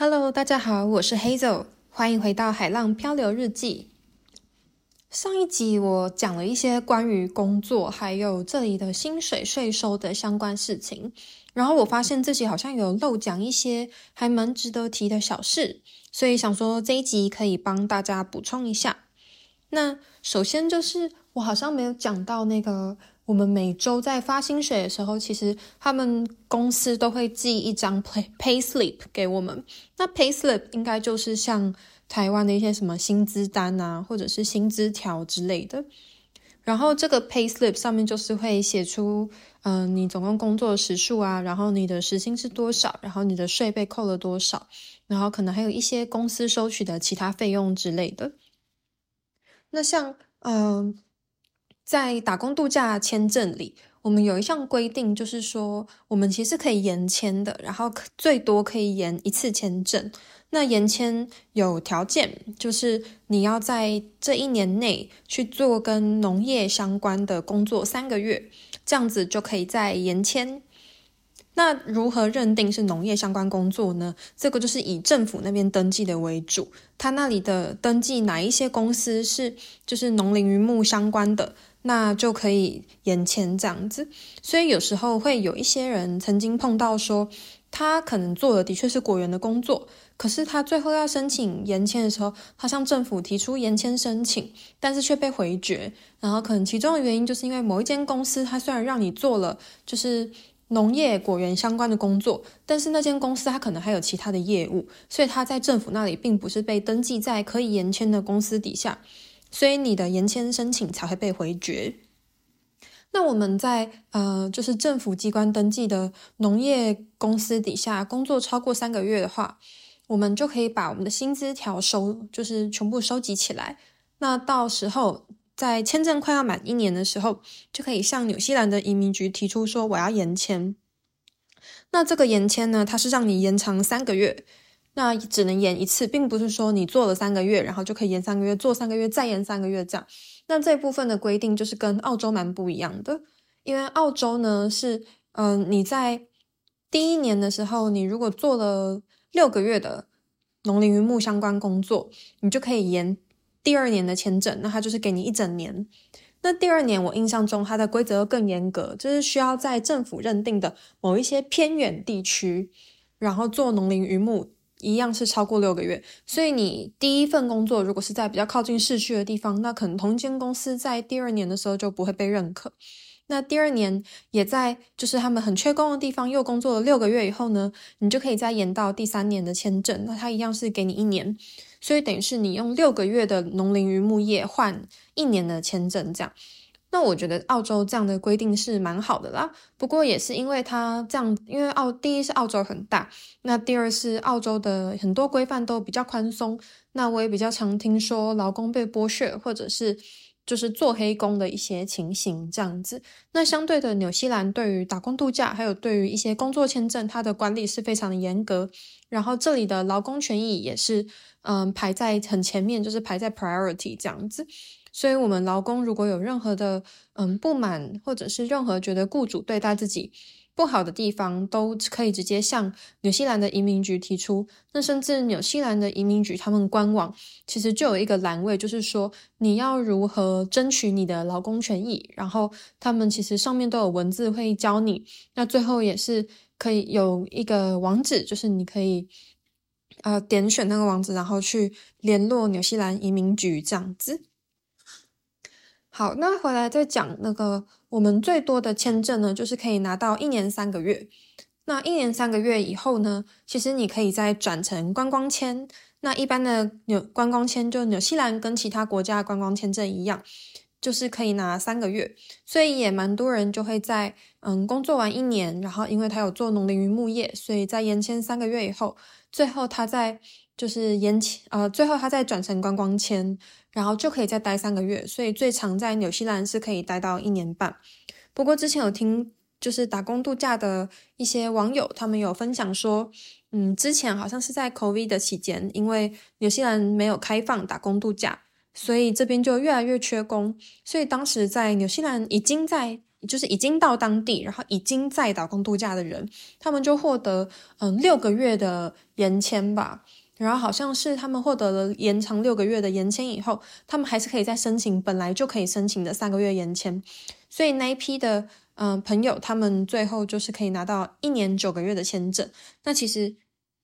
Hello，大家好，我是 Hazel，欢迎回到海浪漂流日记。上一集我讲了一些关于工作，还有这里的薪水、税收的相关事情，然后我发现自己好像有漏讲一些还蛮值得提的小事，所以想说这一集可以帮大家补充一下。那首先就是我好像没有讲到那个。我们每周在发薪水的时候，其实他们公司都会寄一张 pay pay slip 给我们。那 pay slip 应该就是像台湾的一些什么薪资单啊，或者是薪资条之类的。然后这个 pay slip 上面就是会写出，嗯、你总共工作的时数啊，然后你的时薪是多少，然后你的税被扣了多少，然后可能还有一些公司收取的其他费用之类的。那像，嗯、在打工度假签证里，我们有一项规定，就是说我们其实可以延签的，然后最多可以延一次签证。那延签有条件，就是你要在这一年内去做跟农业相关的工作三个月，这样子就可以再延签。那如何认定是农业相关工作呢？这个就是以政府那边登记的为主，他那里的登记哪一些公司是就是农林渔牧相关的。那就可以延签这样子，所以有时候会有一些人曾经碰到说，他可能做的的确是果园的工作，可是他最后要申请延签的时候，他向政府提出延签申请，但是却被回绝。然后可能其中的原因就是因为某一间公司，他虽然让你做了就是农业果园相关的工作，但是那间公司他可能还有其他的业务，所以他在政府那里并不是被登记在可以延签的公司底下。所以你的延签申请才会被回绝。那我们在呃，就是政府机关登记的农业公司底下工作超过三个月的话，我们就可以把我们的薪资条收，就是全部收集起来。那到时候在签证快要满一年的时候，就可以向纽西兰的移民局提出说我要延签。那这个延签呢，它是让你延长三个月。那只能延一次，并不是说你做了三个月，然后就可以延三个月，做三个月再延三个月这样。那这部分的规定就是跟澳洲蛮不一样的，因为澳洲呢是，嗯、你在第一年的时候，你如果做了六个月的农林渔牧相关工作，你就可以延第二年的签证，那它就是给你一整年。那第二年我印象中它的规则更严格，就是需要在政府认定的某一些偏远地区，然后做农林渔牧。一样是超过六个月，所以你第一份工作如果是在比较靠近市区的地方，那可能同间公司在第二年的时候就不会被认可。那第二年也在就是他们很缺工的地方又工作了六个月以后呢，你就可以再延到第三年的签证，那他一样是给你一年，所以等于是你用六个月的农林渔牧业换一年的签证这样。那我觉得澳洲这样的规定是蛮好的啦，不过也是因为它这样，因为澳第一是澳洲很大，那第二是澳洲的很多规范都比较宽松，那我也比较常听说劳工被剥削或者是就是做黑工的一些情形这样子。那相对的，纽西兰对于打工度假还有对于一些工作签证，它的管理是非常的严格，然后这里的劳工权益也是嗯排在很前面，就是排在 priority 这样子。所以，我们劳工如果有任何的嗯不满，或者是任何觉得雇主对待自己不好的地方，都可以直接向纽西兰的移民局提出。那甚至纽西兰的移民局他们官网其实就有一个栏位，就是说你要如何争取你的劳工权益。然后他们其实上面都有文字会教你。那最后也是可以有一个网址，就是你可以呃点选那个网址，然后去联络纽西兰移民局这样子。好，那回来再讲那个，我们最多的签证呢，就是可以拿到一年三个月。那一年三个月以后呢，其实你可以再转成观光签。那一般的纽观光签，就纽西兰跟其他国家观光签证一样，就是可以拿三个月。所以也蛮多人就会在嗯工作完一年，然后因为他有做农林渔牧业，所以在延签三个月以后，最后他在就是延签呃，最后他再转成观光签。然后就可以再待三个月，所以最长在纽西兰是可以待到一年半。不过之前有听就是打工度假的一些网友，他们有分享说，嗯，之前好像是在 COVID 的期间，因为纽西兰没有开放打工度假，所以这边就越来越缺工。所以当时在纽西兰已经在就是已经到当地，然后已经在打工度假的人，他们就获得嗯六个月的延签吧。然后好像是他们获得了延长六个月的延签以后，他们还是可以再申请本来就可以申请的三个月延签。所以那一批的嗯、朋友，他们最后就是可以拿到一年九个月的签证。那其实。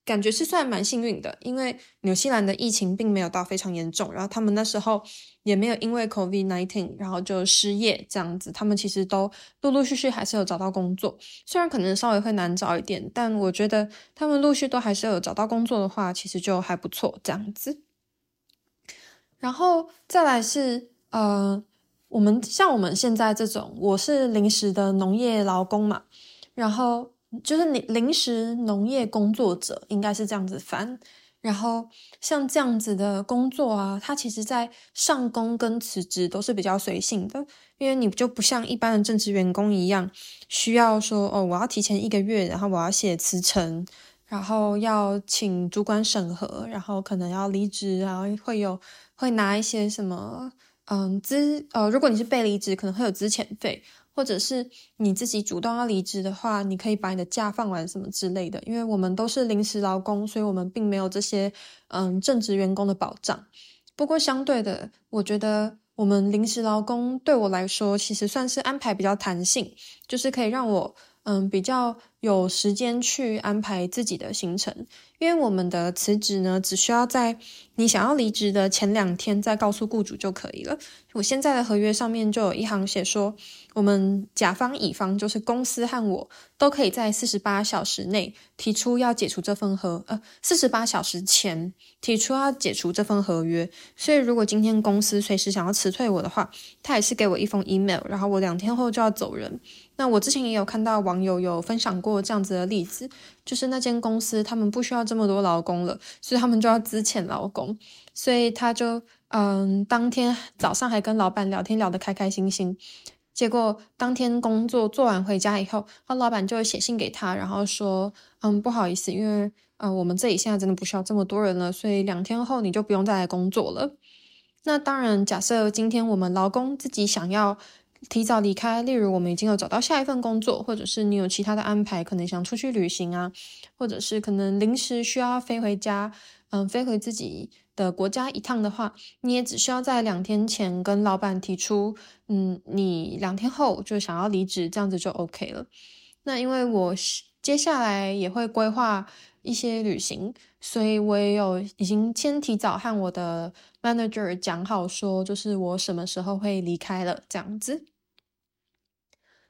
感觉是算蛮幸运的，因为纽西兰的疫情并没有到非常严重，然后他们那时候也没有因为 COVID-19 然后就失业这样子，他们其实都陆陆续续还是有找到工作，虽然可能稍微会难找一点，但我觉得他们陆续都还是有找到工作的话，其实就还不错这样子。然后再来是呃，我们像我们现在这种，我是临时的农业劳工嘛，然后。就是你临时农业工作者应该是这样子翻，然后像这样子的工作啊，它其实在上工跟辞职都是比较随性的，因为你就不像一般的正职员工一样，需要说哦，我要提前一个月，然后我要写辞呈，然后要请主管审核，然后可能要离职，然后会有会拿一些什么嗯资呃，如果你是被离职，可能会有资遣费。或者是你自己主动要离职的话，你可以把你的假放完什么之类的。因为我们都是临时劳工，所以我们并没有这些嗯正职员工的保障。不过相对的，我觉得我们临时劳工对我来说，其实算是安排比较弹性，就是可以让我嗯比较有时间去安排自己的行程。因为我们的辞职呢，只需要在你想要离职的前两天再告诉雇主就可以了。我现在的合约上面就有一行写说，我们甲方乙方就是公司和我都可以在四十八小时内提出要解除这份合呃四十八小时前提出要解除这份合约，所以如果今天公司随时想要辞退我的话，他也是给我一封 email，然后我两天后就要走人。那我之前也有看到网友有分享过这样子的例子，就是那间公司他们不需要这么多劳工了，所以他们就要资遣劳工，所以他就嗯当天早上还跟老板聊天聊得开开心心。结果当天工作做完回家以后，他老板就写信给他，然后说：“嗯，不好意思，因为嗯我们这里现在真的不需要这么多人了，所以两天后你就不用再来工作了。”那当然，假设今天我们劳工自己想要提早离开，例如我们已经有找到下一份工作，或者是你有其他的安排，可能想出去旅行啊，或者是可能临时需要飞回家，嗯，飞回自己的国家一趟的话，你也只需要在两天前跟老板提出，嗯，你两天后就想要离职，这样子就 OK 了。那因为我接下来也会规划一些旅行，所以我也有已经先提早和我的 manager 讲好，说就是我什么时候会离开了，这样子。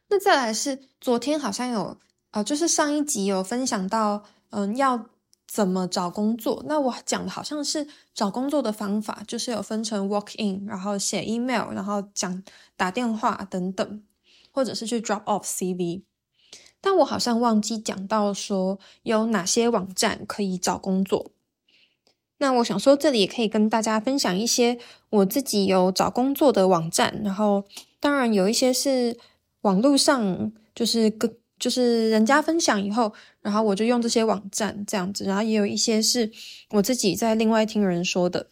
那再来是昨天好像有，呃，就是上一集有分享到，嗯，要。怎么找工作？那我讲的好像是找工作的方法，就是有分成 walk in，然后写 email，然后讲打电话等等，或者是去 drop off CV。但我好像忘记讲到说有哪些网站可以找工作。那我想说，这里也可以跟大家分享一些我自己有找工作的网站，然后当然有一些是网络上就是跟。就是人家分享以后，然后我就用这些网站这样子，然后也有一些是我自己在另外听人说的。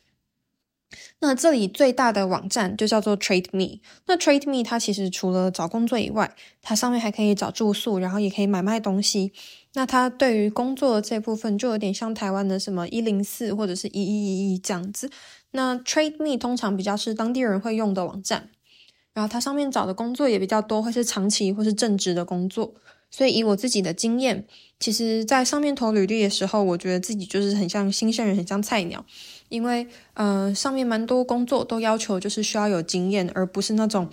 那这里最大的网站就叫做 Trade Me。那 Trade Me 它其实除了找工作以外，它上面还可以找住宿，然后也可以买卖东西。那它对于工作的这部分就有点像台湾的什么一零四或者是一一一一这样子。那 Trade Me 通常比较是当地人会用的网站，然后它上面找的工作也比较多，会是长期或是正职的工作。所以以我自己的经验，其实，在上面投履历的时候，我觉得自己就是很像新鲜人，很像菜鸟，因为，呃，上面蛮多工作都要求就是需要有经验，而不是那种，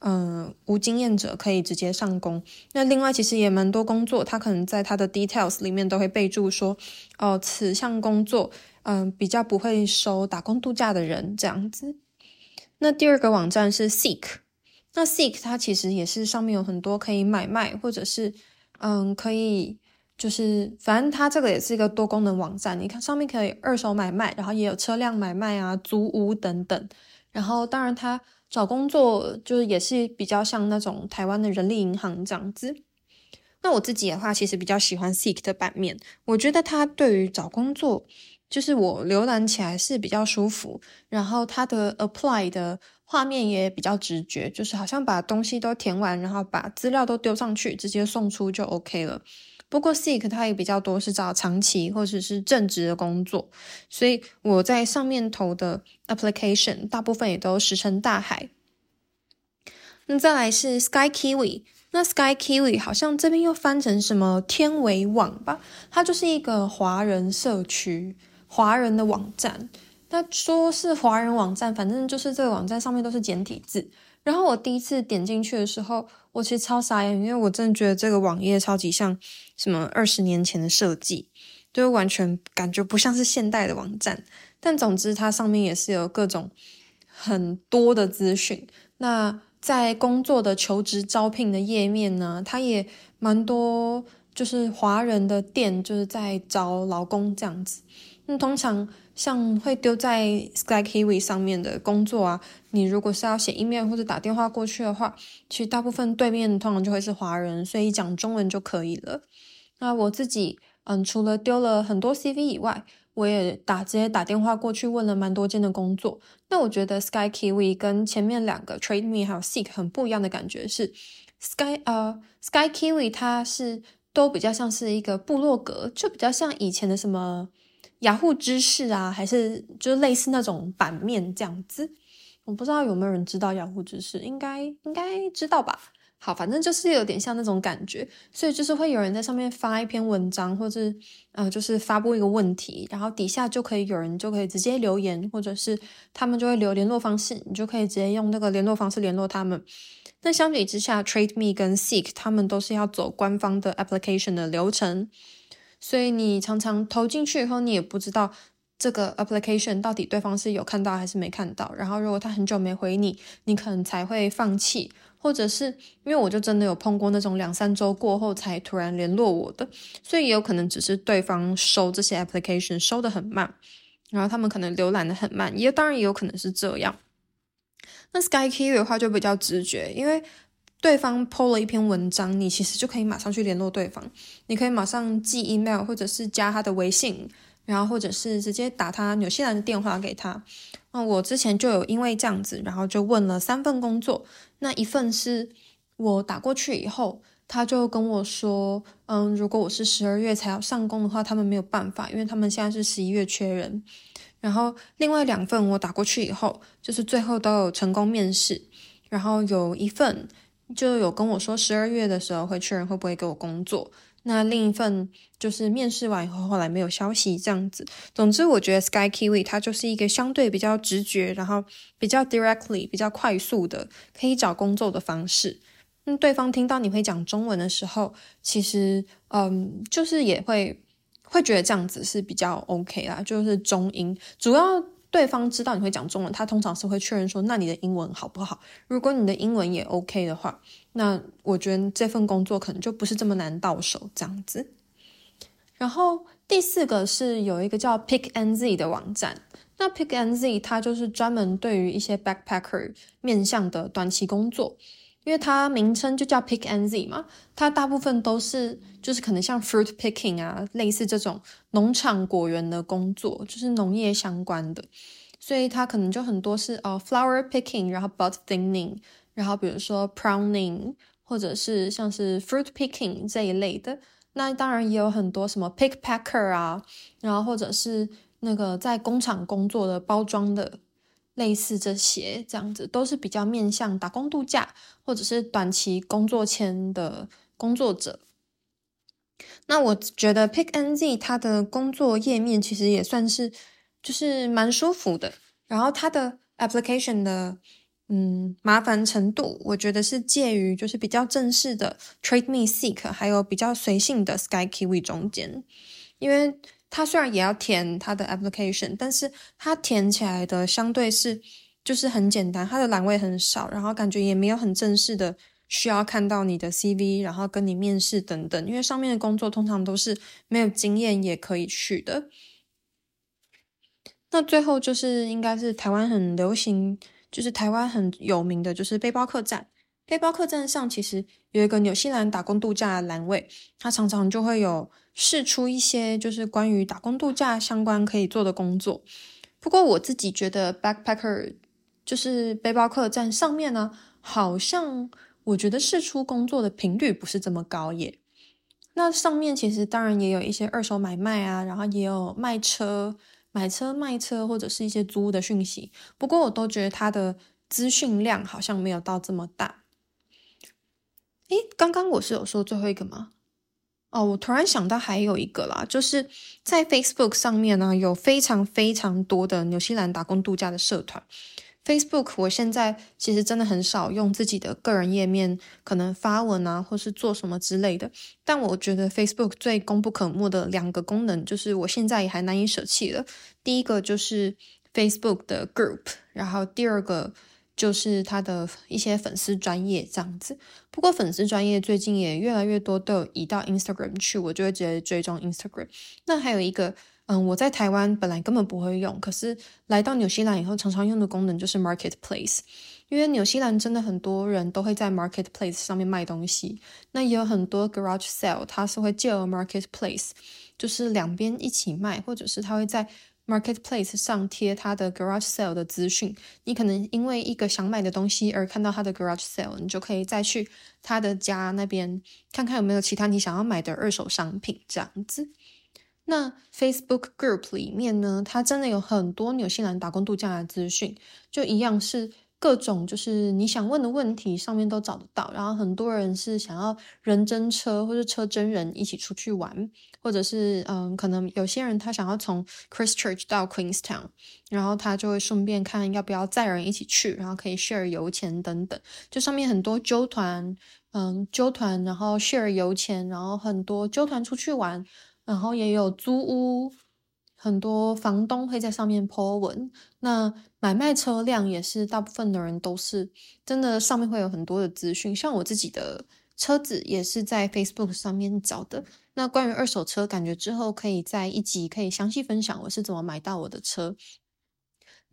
嗯、呃，无经验者可以直接上工。那另外，其实也蛮多工作，他可能在他的 details 里面都会备注说，哦、此项工作，嗯、比较不会收打工度假的人这样子。那第二个网站是 Seek。那 Seek 它其实也是上面有很多可以买卖，或者是嗯，可以就是反正它这个也是一个多功能网站。你看上面可以二手买卖，然后也有车辆买卖啊、租屋等等。然后当然它找工作就是也是比较像那种台湾的人力银行这样子。那我自己的话，其实比较喜欢 Seek 的版面，我觉得它对于找工作就是我浏览起来是比较舒服，然后它的 apply 的画面也比较直觉，就是好像把东西都填完，然后把资料都丢上去，直接送出就 OK 了。不过 Seek 它也比较多是找长期或者是正职的工作，所以我在上面投的 application 大部分也都石沉大海。那再来是 Sky Kiwi，那 Sky Kiwi 好像这边又翻成什么天维网吧，它就是一个华人社区、华人的网站。那说是华人网站，反正就是这个网站上面都是简体字。然后我第一次点进去的时候，我其实超傻眼，因为我真的觉得这个网页超级像什么二十年前的设计，就完全感觉不像是现代的网站。但总之，它上面也是有各种很多的资讯。那在工作的求职招聘的页面呢，它也蛮多，就是华人的店就是在找劳工这样子。那通常。像会丢在 Sky Kiwi 上面的工作啊，你如果是要写一面或者打电话过去的话，其实大部分对面通常就会是华人，所以讲中文就可以了。那我自己，嗯，除了丢了很多 CV 以外，我也打直接打电话过去问了蛮多间的工作。那我觉得 Sky Kiwi 跟前面两个 Trade Me 还有 Seek 很不一样的感觉是，Sky 呃 Sky Kiwi 它是都比较像是一个部落格，就比较像以前的什么。雅虎知识啊，还是就类似那种版面这样子，我不知道有没有人知道雅虎知识，应该应该知道吧？好，反正就是有点像那种感觉，所以就是会有人在上面发一篇文章，或者呃，就是发布一个问题，然后底下就可以有人就可以直接留言，或者是他们就会留联络方式，你就可以直接用那个联络方式联络他们。那相比之下，Trade Me 跟 Seek 他们都是要走官方的 application 的流程。所以你常常投进去以后，你也不知道这个 application 到底对方是有看到还是没看到。然后如果他很久没回你，你可能才会放弃，或者是因为我就真的有碰过那种两三周过后才突然联络我的，所以也有可能只是对方收这些 application 收得很慢，然后他们可能浏览得很慢，也当然也有可能是这样。那 Sky Key 的话就比较直觉，因为。对方 po 了一篇文章，你其实就可以马上去联络对方。你可以马上寄 email，或者是加他的微信，然后或者是直接打他纽西兰的电话给他。那我之前就有因为这样子，然后就问了三份工作。那一份是我打过去以后，他就跟我说，嗯，如果我是十二月才要上工的话，他们没有办法，因为他们现在是十一月缺人。然后另外两份我打过去以后，就是最后都有成功面试，然后有一份。就有跟我说十二月的时候会确认会不会给我工作。那另一份就是面试完以后，后来没有消息这样子。总之，我觉得 Sky Kiwi 它就是一个相对比较直觉，然后比较 directly 比较快速的可以找工作的方式。那对方听到你会讲中文的时候，其实嗯，就是也会会觉得这样子是比较 OK 啦，就是中英主要。对方知道你会讲中文，他通常是会确认说：“那你的英文好不好？”如果你的英文也 OK 的话，那我觉得这份工作可能就不是这么难到手这样子。然后第四个是有一个叫 Pick and Z 的网站，那 Pick and Z 它就是专门对于一些 backpacker 面向的短期工作。因为它名称就叫 Pick and Z 嘛，它大部分都是就是可能像 fruit picking 啊，类似这种农场果园的工作，就是农业相关的，所以它可能就很多是呃 flower picking，然后 bud thinning，然后比如说 pruning，或者是像是 fruit picking 这一类的。那当然也有很多什么 pick packer 啊，然后或者是那个在工厂工作的包装的。类似这些这样子，都是比较面向打工度假或者是短期工作签的工作者。那我觉得 Pick NZ 它的工作页面其实也算是就是蛮舒服的，然后它的 application 的嗯麻烦程度，我觉得是介于就是比较正式的 Trade Me Seek 还有比较随性的 Sky Kiwi 中间，因为。它虽然也要填它的 application，但是它填起来的相对是就是很简单，它的栏位很少，然后感觉也没有很正式的需要看到你的 CV，然后跟你面试等等。因为上面的工作通常都是没有经验也可以去的。那最后就是应该是台湾很流行，就是台湾很有名的就是背包客栈。背包客栈上其实有一个纽西兰打工度假的栏位，它常常就会有试出一些就是关于打工度假相关可以做的工作。不过我自己觉得 backpacker 就是背包客栈上面呢，好像我觉得试出工作的频率不是这么高耶。那上面其实当然也有一些二手买卖啊，然后也有卖车、买车、卖车或者是一些租的讯息。不过我都觉得它的资讯量好像没有到这么大。诶，刚刚我是有说最后一个吗？哦，我突然想到还有一个啦，就是在 Facebook 上面呢，有非常非常多的纽西兰打工度假的社团。Facebook 我现在其实真的很少用自己的个人页面，可能发文啊，或是做什么之类的。但我觉得 Facebook 最功不可没的两个功能，就是我现在也还难以舍弃的。第一个就是 Facebook 的 Group，然后第二个。就是他的一些粉丝专业这样子，不过粉丝专业最近也越来越多都有移到 Instagram 去，我就会直接追踪 Instagram。那还有一个，嗯，我在台湾本来根本不会用，可是来到纽西兰以后常常用的功能就是 Marketplace，因为纽西兰真的很多人都会在 Marketplace 上面卖东西，那也有很多 Garage Sale，它是会借 Marketplace，就是两边一起卖，或者是他会在。Marketplace 上贴他的 Garage Sale 的资讯，你可能因为一个想买的东西而看到他的 Garage Sale，你就可以再去他的家那边看看有没有其他你想要买的二手商品这样子。那 Facebook Group 里面呢，它真的有很多纽西兰打工度假的资讯，就一样是。各种就是你想问的问题，上面都找得到。然后很多人是想要人真车或者车真人一起出去玩，或者是嗯，可能有些人他想要从 Christchurch 到 Queenstown，然后他就会顺便看要不要载人一起去，然后可以 share 油钱等等。就上面很多揪团，嗯，揪团，然后 share 油钱，然后很多揪团出去玩，然后也有租屋。很多房东会在上面 po 文，那买卖车辆也是大部分的人都是真的，上面会有很多的资讯。像我自己的车子也是在 Facebook 上面找的。那关于二手车，感觉之后可以在一集可以详细分享我是怎么买到我的车。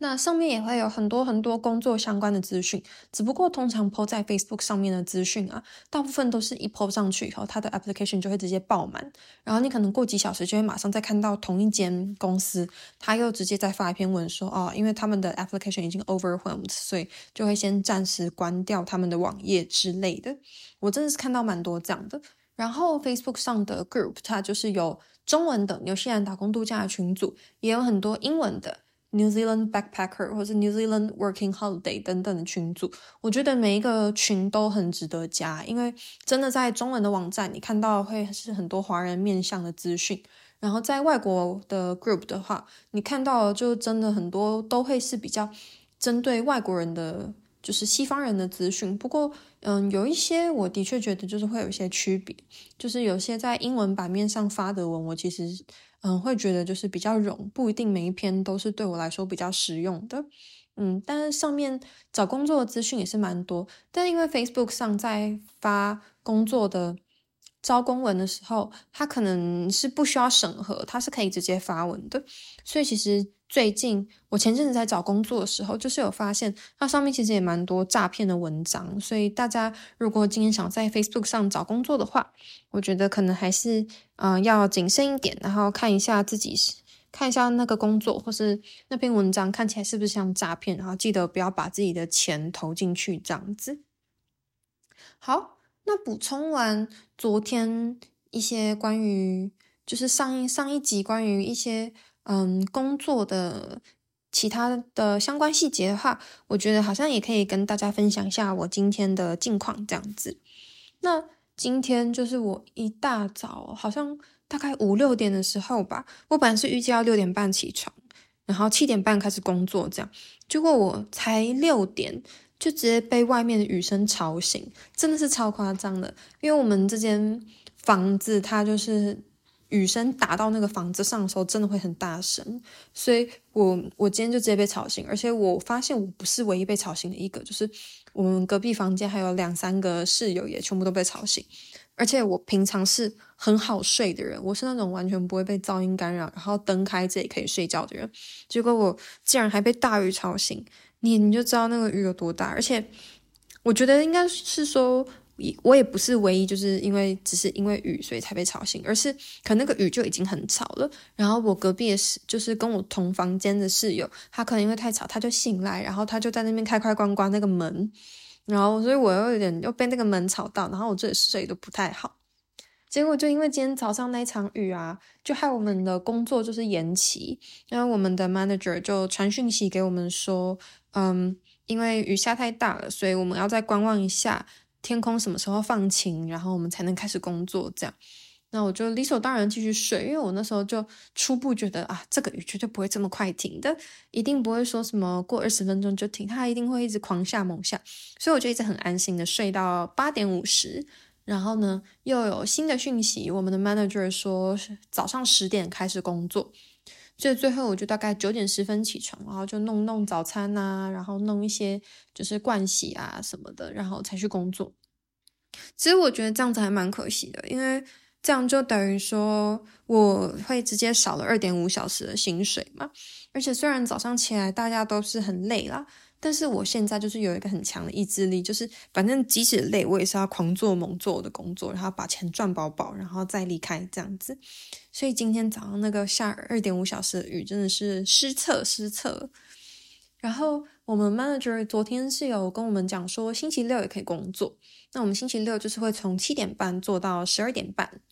那上面也会有很多很多工作相关的资讯，只不过通常 po 在 Facebook 上面的资讯啊，大部分都是一 po 上去以后，它的 application 就会直接爆满，然后你可能过几小时就会马上再看到同一间公司，他又直接再发一篇文说，哦，因为他们的 application 已经 overwhelmed，所以就会先暂时关掉他们的网页之类的。我真的是看到蛮多这样的。然后 Facebook 上的 group 它就是有中文的纽西兰打工度假的群组，也有很多英文的。New Zealand Backpacker 或者 New Zealand Working Holiday 等等的群组，我觉得每一个群都很值得加，因为真的在中文的网站，你看到会是很多华人面向的资讯，然后在外国的 group 的话，你看到就真的很多都会是比较针对外国人的，就是西方人的资讯。不过，嗯，有一些我的确觉得就是会有一些区别，就是有些在英文版面上发的文，我其实。嗯，会觉得就是比较冗，不一定每一篇都是对我来说比较实用的。嗯，但是上面找工作的资讯也是蛮多，但因为 Facebook 上在发工作的招工文的时候，它可能是不需要审核，它是可以直接发文的，所以其实。最近我前阵子在找工作的时候，就是有发现它上面其实也蛮多诈骗的文章，所以大家如果今天想在 Facebook 上找工作的话，我觉得可能还是嗯、要谨慎一点，然后看一下自己是看一下那个工作或是那篇文章看起来是不是像诈骗，然后记得不要把自己的钱投进去这样子。好，那补充完昨天一些关于就是上一上一集关于一些。嗯，工作的其他的相关细节的话，我觉得好像也可以跟大家分享一下我今天的近况这样子。那今天就是我一大早，好像大概五六点的时候吧，我本来是预计要六点半起床，然后七点半开始工作这样，结果我才六点就直接被外面的雨声吵醒，真的是超夸张的，因为我们这间房子它就是。雨声打到那个房子上的时候，真的会很大声，所以我我今天就直接被吵醒，而且我发现我不是唯一被吵醒的一个，就是我们隔壁房间还有两三个室友也全部都被吵醒，而且我平常是很好睡的人，我是那种完全不会被噪音干扰，然后灯开着也可以睡觉的人，结果我竟然还被大雨吵醒，你你就知道那个雨有多大，而且我觉得应该是说，我也不是唯一，就是因为只是因为雨所以才被吵醒，而是可能那个雨就已经很吵了。然后我隔壁的室，就是跟我同房间的室友，他可能因为太吵，他就醒来，然后他就在那边开开关关那个门，然后所以我又有点又被那个门吵到，然后我这里睡都不太好。结果就因为今天早上那一场雨啊，就害我们的工作就是延期，然后我们的 manager 就传讯息给我们说，嗯。因为雨下太大了，所以我们要再观望一下天空什么时候放晴，然后我们才能开始工作。这样，那我就理所当然继续睡，因为我那时候就初步觉得啊，这个雨绝对不会这么快停的，一定不会说什么过二十分钟就停，它一定会一直狂下猛下，所以我就一直很安心的睡到八点五十，然后呢又有新的讯息，我们的 manager 说早上十点开始工作。所以最后我就大概九点十分起床，然后就弄弄早餐啊，然后弄一些就是盥洗啊什么的，然后才去工作。其实我觉得这样子还蛮可惜的，因为这样就等于说我会直接少了二点五小时的薪水嘛。而且虽然早上起来大家都是很累啦。但是我现在就是有一个很强的意志力，就是反正即使累，我也是要狂做猛做我的工作，然后把钱赚饱饱，然后再离开这样子。所以今天早上那个下二点五小时的雨真的是失策失策。然后我们 manager 昨天是有跟我们讲说，星期六也可以工作。那我们星期六就是会从七点半做到十二点半，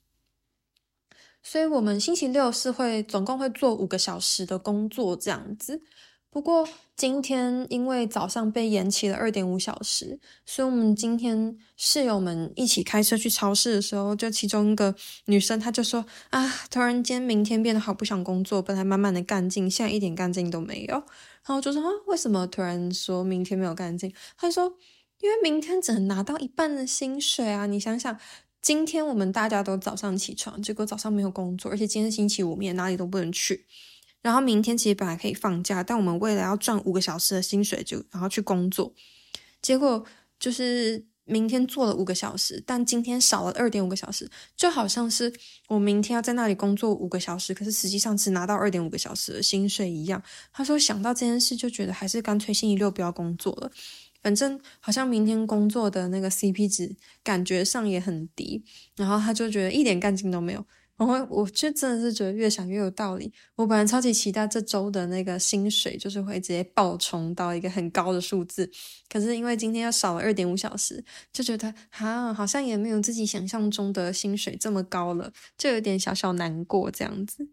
所以我们星期六是会总共会做五个小时的工作这样子。不过今天因为早上被延期了二点五小时，所以我们今天室友们一起开车去超市的时候，就其中一个女生她就说啊，突然间明天变得好不想工作，本来满满的干劲，现在一点干劲都没有。然后我就说啊，为什么突然说明天没有干劲？她说因为明天只能拿到一半的薪水啊！你想想，今天我们大家都早上起床，结果早上没有工作，而且今天星期五，我们也哪里都不能去。然后明天其实本来可以放假，但我们为了要赚五个小时的薪水，就然后去工作，结果就是明天做了五个小时，但今天少了二点五个小时，就好像是我明天要在那里工作五个小时，可是实际上只拿到二点五个小时的薪水一样。他说想到这件事就觉得还是干脆星期六不要工作了，反正好像明天工作的那个 CP 值感觉上也很低，然后他就觉得一点干劲都没有。然后我就真的是觉得越想越有道理。我本来超级期待这周的那个薪水，就是会直接爆冲到一个很高的数字。可是因为今天要少了二点五小时，就觉得哈，好像也没有自己想象中的薪水这么高了，就有点小小难过这样子。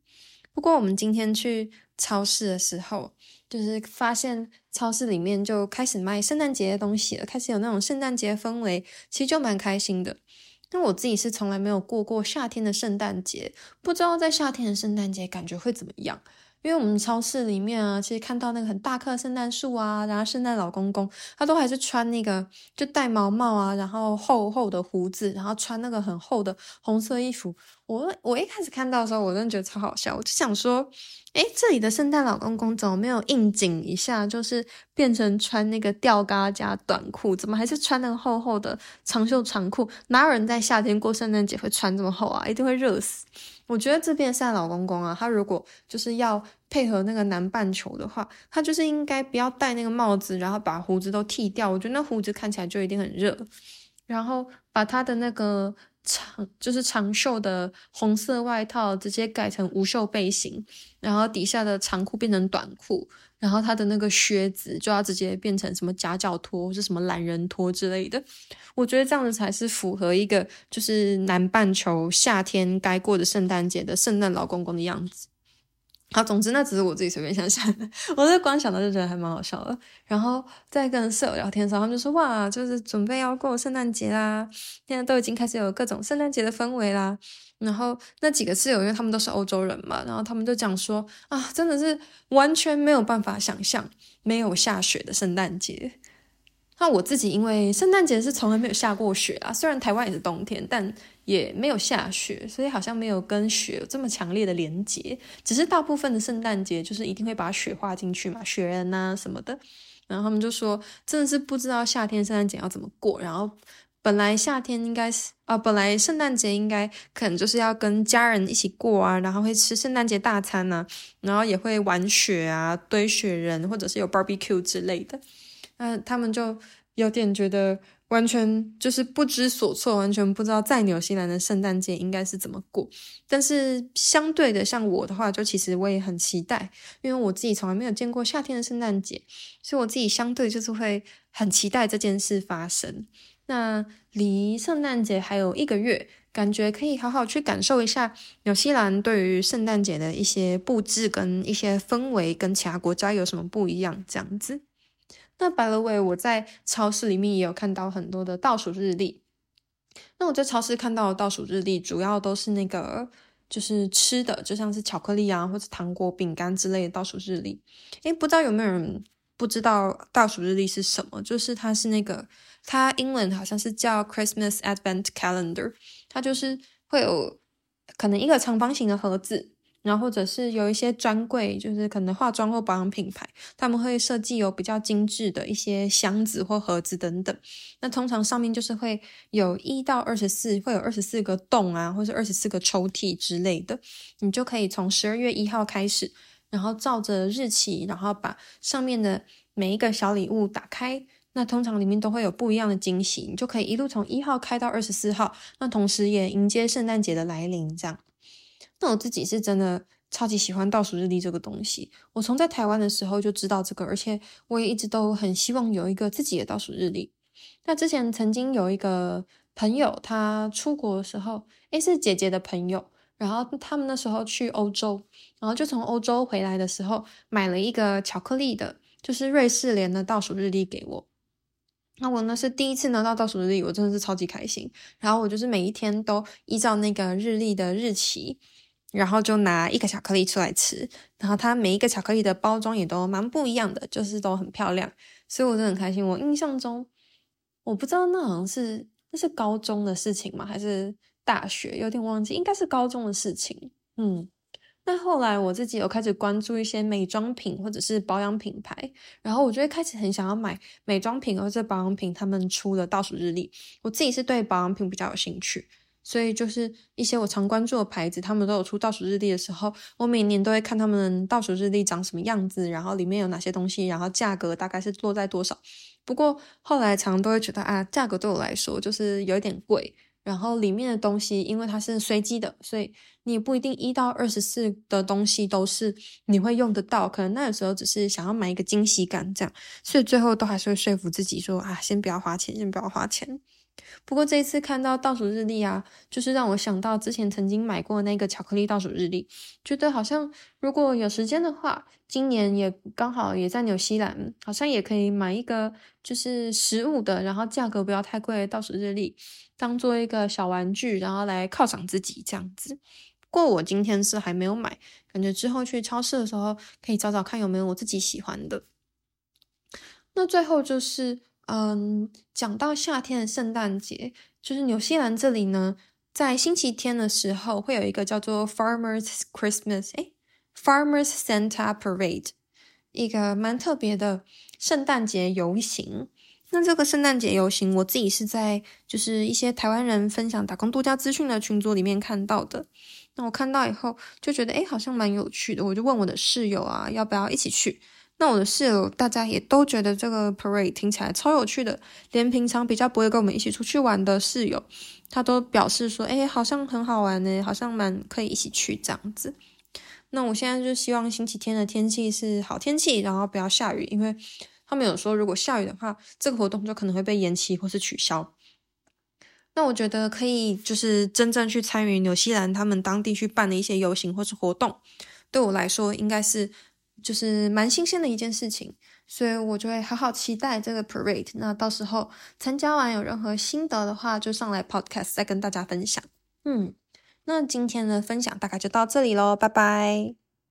不过我们今天去超市的时候，就是发现超市里面就开始卖圣诞节的东西了，开始有那种圣诞节氛围，其实就蛮开心的。因为我自己是从来没有过过夏天的圣诞节，不知道在夏天的圣诞节感觉会怎么样。因为我们超市里面啊，其实看到那个很大棵圣诞树啊，然后圣诞老公公他都还是穿那个就戴毛帽啊，然后厚厚的胡子，然后穿那个很厚的红色衣服。我我一开始看到的时候，我真的觉得超好笑，我就想说，诶，这里的圣诞老公公怎么没有应景一下，就是变成穿那个吊嘎加短裤，怎么还是穿那个厚厚的长袖长裤？哪有人在夏天过圣诞节会穿这么厚啊？一定会热死。我觉得这边圣诞老公公啊，他如果就是要配合那个南半球的话，他就是应该不要戴那个帽子，然后把胡子都剃掉。我觉得那胡子看起来就一定很热。然后把他的那个长就是长袖的红色外套直接改成无袖背心，然后底下的长裤变成短裤，然后他的那个靴子就要直接变成什么夹脚拖或是什么懒人拖之类的。我觉得这样子才是符合一个就是南半球夏天该过的圣诞节的圣诞老公公的样子。好，总之那只是我自己随便想想的，我这光想到就觉得还蛮好笑的。然后在跟舍友聊天的时候，他们就说：“哇，就是准备要过圣诞节啦，现在都已经开始有各种圣诞节的氛围啦。”然后那几个室友，因为他们都是欧洲人嘛，然后他们就讲说：“啊，真的是完全没有办法想象没有下雪的圣诞节。”那我自己因为圣诞节是从来没有下过雪啊，虽然台湾也是冬天，但也没有下雪，所以好像没有跟雪有这么强烈的连结。只是大部分的圣诞节就是一定会把雪画进去嘛，雪人啊什么的。然后他们就说，真的是不知道夏天圣诞节要怎么过。然后本来夏天应该是啊，本来圣诞节应该可能就是要跟家人一起过啊，然后会吃圣诞节大餐啊，然后也会玩雪啊，堆雪人，或者是有 barbecue 之类的。嗯，他们就有点觉得完全就是不知所措，完全不知道在纽西兰的圣诞节应该是怎么过。但是相对的，像我的话，就其实我也很期待，因为我自己从来没有见过夏天的圣诞节，所以我自己相对就是会很期待这件事发生。那离圣诞节还有一个月，感觉可以好好去感受一下纽西兰对于圣诞节的一些布置跟一些氛围，跟其他国家有什么不一样，这样子。那 by the way，我在超市里面也有看到很多的倒数日历。那我在超市看到的倒数日历，主要都是那个就是吃的，就像是巧克力啊，或者糖果、饼干之类的倒数日历。诶，不知道有没有人不知道倒数日历是什么？就是它是那个，它英文好像是叫 Christmas Advent Calendar，它就是会有可能一个长方形的盒子。然后或者是有一些专柜，就是可能化妆或保养品牌，他们会设计有比较精致的一些箱子或盒子等等。那通常上面就是会有一到二十四，会有二十四个洞啊，或是二十四个抽屉之类的。你就可以从十二月一号开始，然后照着日期，然后把上面的每一个小礼物打开。那通常里面都会有不一样的惊喜，你就可以一路从一号开到二十四号。那同时也迎接圣诞节的来临，这样。那我自己是真的超级喜欢倒数日历这个东西。我从在台湾的时候就知道这个，而且我也一直都很希望有一个自己的倒数日历。那之前曾经有一个朋友，他出国的时候，诶，是姐姐的朋友，然后他们那时候去欧洲，然后就从欧洲回来的时候买了一个巧克力的，就是瑞士莲的倒数日历给我。那我呢是第一次拿到倒数日历，我真的是超级开心。然后我就是每一天都依照那个日历的日期。然后就拿一个巧克力出来吃，然后它每一个巧克力的包装也都蛮不一样的，就是都很漂亮，所以我真的很开心。我印象中，我不知道那好像是那是高中的事情吗？还是大学？有点忘记，应该是高中的事情。嗯，那后来我自己有开始关注一些美妆品或者是保养品牌，然后我就会开始很想要买美妆品或者保养品他们出的倒数日历。我自己是对保养品比较有兴趣。所以就是一些我常关注的牌子，他们都有出倒数日历的时候，我每年都会看他们倒数日历长什么样子，然后里面有哪些东西，然后价格大概是落在多少。不过后来常常都会觉得啊，价格对我来说就是有一点贵，然后里面的东西因为它是随机的，所以你不一定一到二十四的东西都是你会用得到，可能那个时候只是想要买一个惊喜感这样，所以最后都还是会说服自己说啊，先不要花钱，先不要花钱。不过这一次看到倒数日历啊，就是让我想到之前曾经买过那个巧克力倒数日历，觉得好像如果有时间的话，今年也刚好也在纽西兰，好像也可以买一个就是实物的，然后价格不要太贵的倒数日历，当做一个小玩具，然后来犒赏自己这样子。不过我今天是还没有买，感觉之后去超市的时候可以找找看有没有我自己喜欢的。那最后就是。嗯，讲到夏天的圣诞节，就是纽西兰这里呢，在星期天的时候会有一个叫做 Farmers Christmas，诶，Farmers Santa Parade，一个蛮特别的圣诞节游行。那这个圣诞节游行，我自己是在就是一些台湾人分享打工度假资讯的群组里面看到的。那我看到以后就觉得，诶，好像蛮有趣的，我就问我的室友啊，要不要一起去。那我的室友大家也都觉得这个 parade 听起来超有趣的，连平常比较不会跟我们一起出去玩的室友，他都表示说，哎，好像很好玩呢，好像蛮可以一起去这样子。那我现在就希望星期天的天气是好天气，然后不要下雨，因为他们有说如果下雨的话，这个活动就可能会被延期或是取消。那我觉得可以就是真正去参与纽西兰他们当地去办的一些游行或是活动，对我来说应该是。就是蛮新鲜的一件事情，所以我就会好好期待这个 parade。那到时候参加完有任何心得的话，就上来 podcast 再跟大家分享。嗯，那今天的分享大概就到这里喽，拜拜。